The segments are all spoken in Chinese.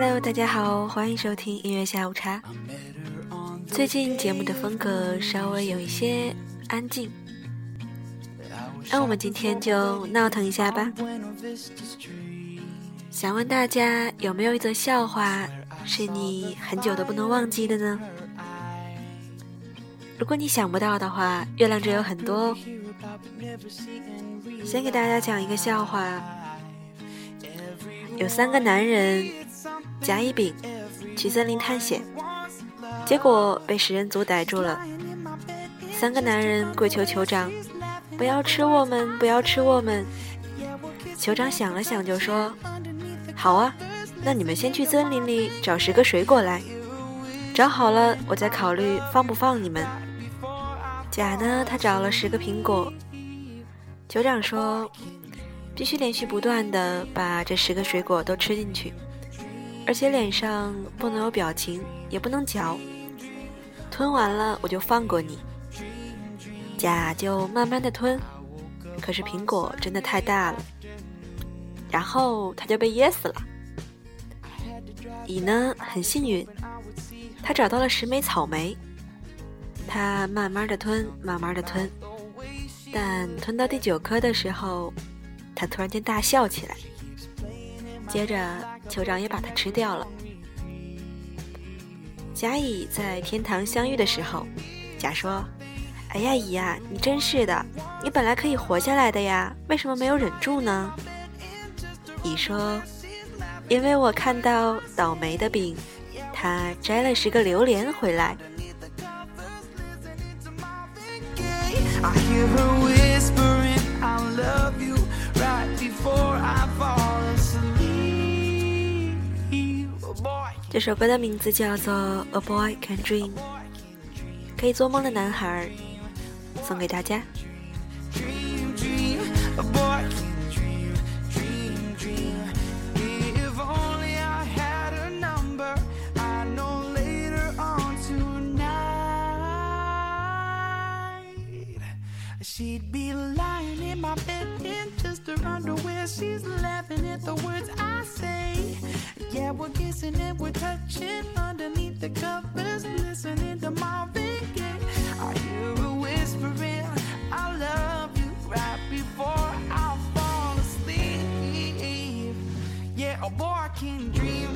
Hello，大家好，欢迎收听音乐下午茶。最近节目的风格稍微有一些安静，那我们今天就闹腾一下吧。想问大家有没有一则笑话是你很久都不能忘记的呢？如果你想不到的话，月亮这有很多哦。先给大家讲一个笑话：有三个男人甲、乙、丙去森林探险，结果被食人族逮住了。三个男人跪求酋长：“不要吃我们，不要吃我们。”酋长想了想，就说：“好啊，那你们先去森林里找十个水果来，找好了我再考虑放不放你们。”甲呢，他找了十个苹果。酋长说：“必须连续不断的把这十个水果都吃进去，而且脸上不能有表情，也不能嚼。吞完了我就放过你。”甲就慢慢的吞，可是苹果真的太大了，然后他就被噎死了。乙呢很幸运，他找到了十枚草莓，他慢慢的吞，慢慢的吞。但吞到第九颗的时候，他突然间大笑起来。接着，酋长也把它吃掉了。甲乙在天堂相遇的时候，甲说：“哎呀，乙呀，你真是的，你本来可以活下来的呀，为什么没有忍住呢？”乙说：“因为我看到倒霉的丙，他摘了十个榴莲回来。”这首歌的名字叫做《A Boy Can Dream》，可以做梦的男孩，送给大家。She'd be lying in my bed in just her underwear. She's laughing at the words I say. Yeah, we're kissing and we're touching underneath the covers, listening to Marvin Gaye. I hear her whispering, I love you right before I fall asleep. Yeah, a boy can dream,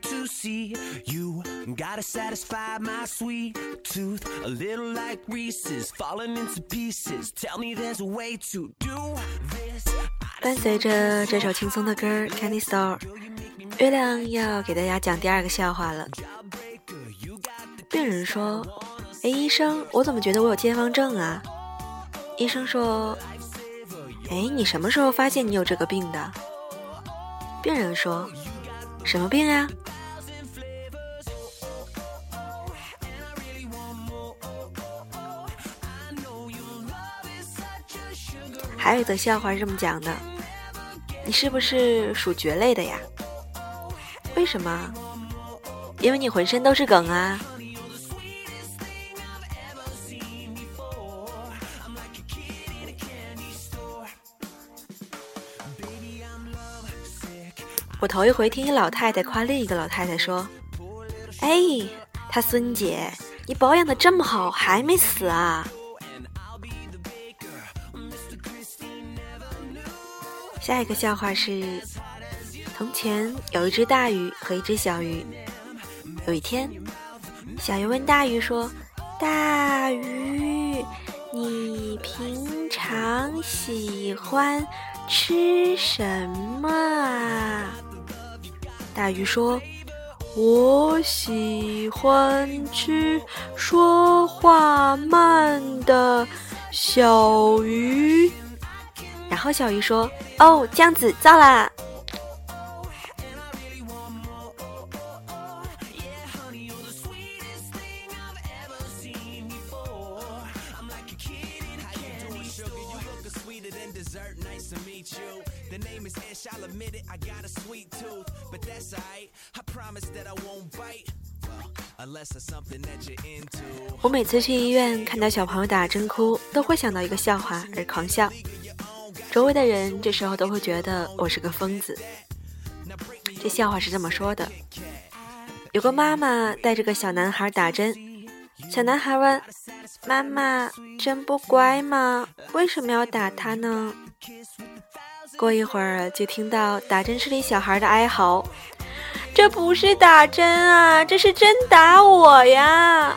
to see you. Gotta satisfy my sweet tooth. A little like Reese's falling into pieces. Tell me there's a way to do this. 伴随着这首轻松的歌《Candy Store》，月亮要给大家讲第二个笑话了。病人说：“哎，医生，我怎么觉得我有健忘症啊？”医生说：“哎，你什么时候发现你有这个病的？”病人说：“什么病呀？”还有一则笑话是这么讲的：“你是不是属蕨类的呀？为什么？因为你浑身都是梗啊。”我头一回听一老太太夸另一个老太太说：“哎，她孙姐，你保养的这么好，还没死啊？”下一个笑话是：从前有一只大鱼和一只小鱼。有一天，小鱼问大鱼说：“大鱼，你平常喜欢吃什么啊？”大鱼说：“我喜欢吃说话慢的小鱼。”后小鱼说：“哦，这样子糟啦。”我每次去医院看到小朋友打针哭，都会想到一个笑话而狂笑。周围的人这时候都会觉得我是个疯子。这笑话是这么说的：有个妈妈带着个小男孩打针，小男孩问妈妈：“真不乖吗？为什么要打他呢？”过一会儿就听到打针室里小孩的哀嚎。这不是打针啊，这是真打我呀！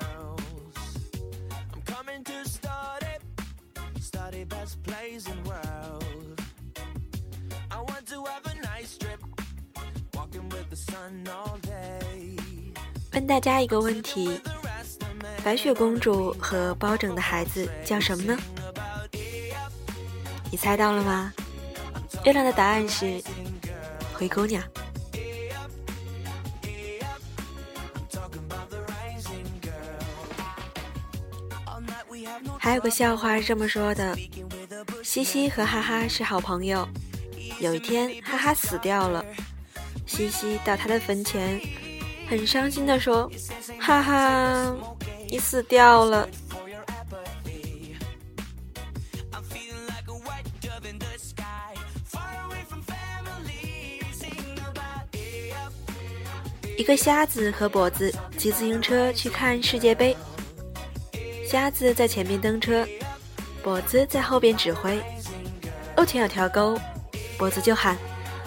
问大家一个问题：白雪公主和包拯的孩子叫什么呢？你猜到了吗？月亮的答案是灰姑娘。还有个笑话是这么说的：西西和哈哈是好朋友。有一天，哈哈死掉了，西西到他的坟前，很伤心的说：“哈哈，你死掉了。”一个瞎子和跛子骑自行车去看世界杯。瞎子在前面蹬车，脖子在后边指挥。哦前有条沟，脖子就喊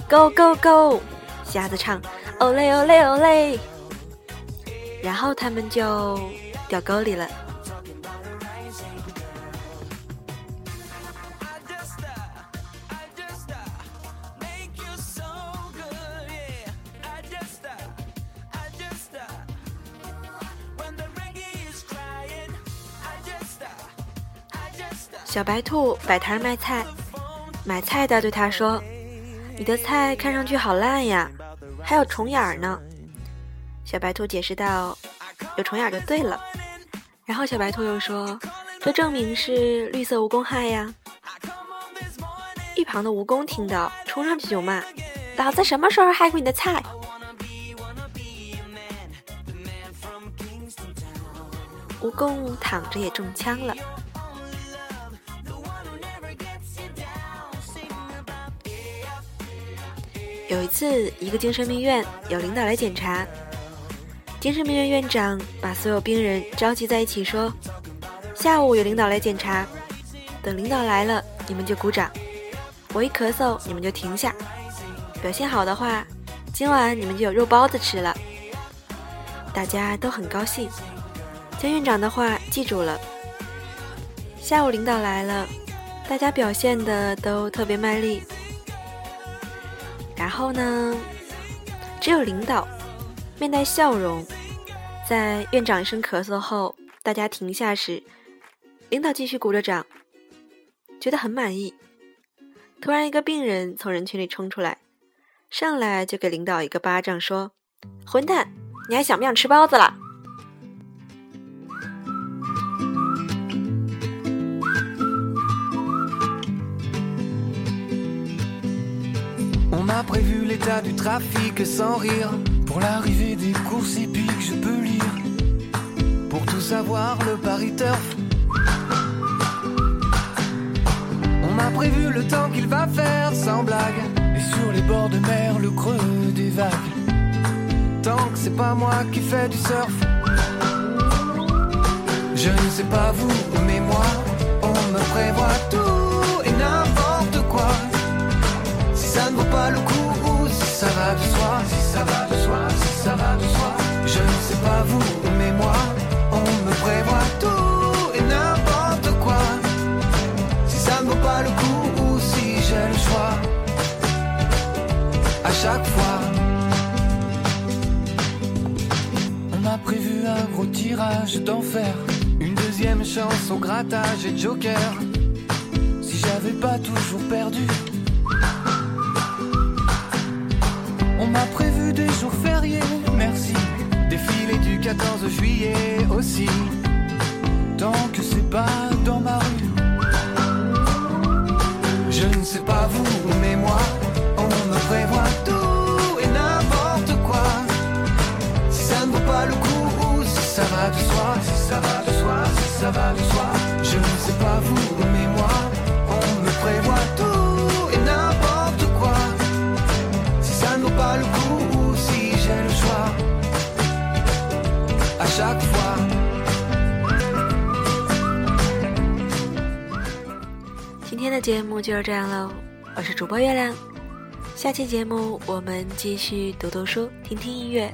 ：“Go go go！” 瞎子唱哦嘞哦嘞哦嘞然后他们就掉沟里了。小白兔摆摊卖菜，买菜的对他说：“你的菜看上去好烂呀，还有虫眼儿呢。”小白兔解释道：“有虫眼就对了。”然后小白兔又说：“这证明是绿色蜈蚣害呀。”一旁的蜈蚣听到，冲上去就骂：“老子什么时候害过你的菜？”蜈蚣躺着也中枪了。有一次，一个精神病院有领导来检查，精神病院院长把所有病人召集在一起说：“下午有领导来检查，等领导来了，你们就鼓掌。我一咳嗽，你们就停下。表现好的话，今晚你们就有肉包子吃了。”大家都很高兴，将院长的话记住了。下午领导来了，大家表现的都特别卖力。然后呢？只有领导面带笑容，在院长一声咳嗽后，大家停下时，领导继续鼓着掌，觉得很满意。突然，一个病人从人群里冲出来，上来就给领导一个巴掌，说：“混蛋，你还想不想吃包子了？”我 prévu l'état du trafic sans rire. Pour l'arrivée des courses épiques, je peux lire. Pour tout savoir, le Paris Turf. On m'a prévu le temps qu'il va faire sans blague. Et sur les bords de mer, le creux des vagues. c'est pas moi qui fais du surf. Je ne sais pas vous, mais moi, on me prévoit tout vous, mais moi, on me prévoit tout et n'importe quoi. Si ça ne vaut pas le coup, ou si j'ai le choix. À chaque fois. On m'a prévu un gros tirage d'enfer. Une deuxième chance au grattage et joker. Si j'avais pas toujours perdu. On m'a prévu des jours fériés, merci. Défilé du 14 juillet aussi. Tant que c'est pas dans ma rue. Je ne sais pas vous, mais moi, on me prévoit tout et n'importe quoi. Si ça ne vaut pas le coup, si ça va de soi, si ça va de soi, si ça va de soi. Je ne sais pas vous, mais 今天的节目就是这样喽，我是主播月亮，下期节目我们继续读读书，听听音乐。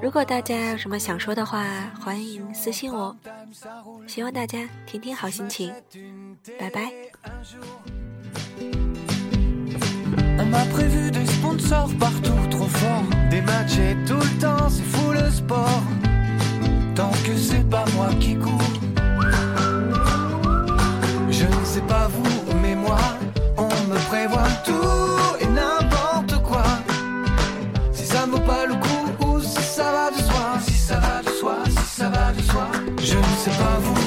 如果大家有什么想说的话，欢迎私信我。希望大家天天好心情，拜拜。Tant que c'est pas moi qui cours. Je ne sais pas vous, mais moi, on me prévoit tout et n'importe quoi. Si ça ne vaut pas le coup, ou si ça va de soi, si ça va de soi, si ça va de soi. Je ne sais pas vous,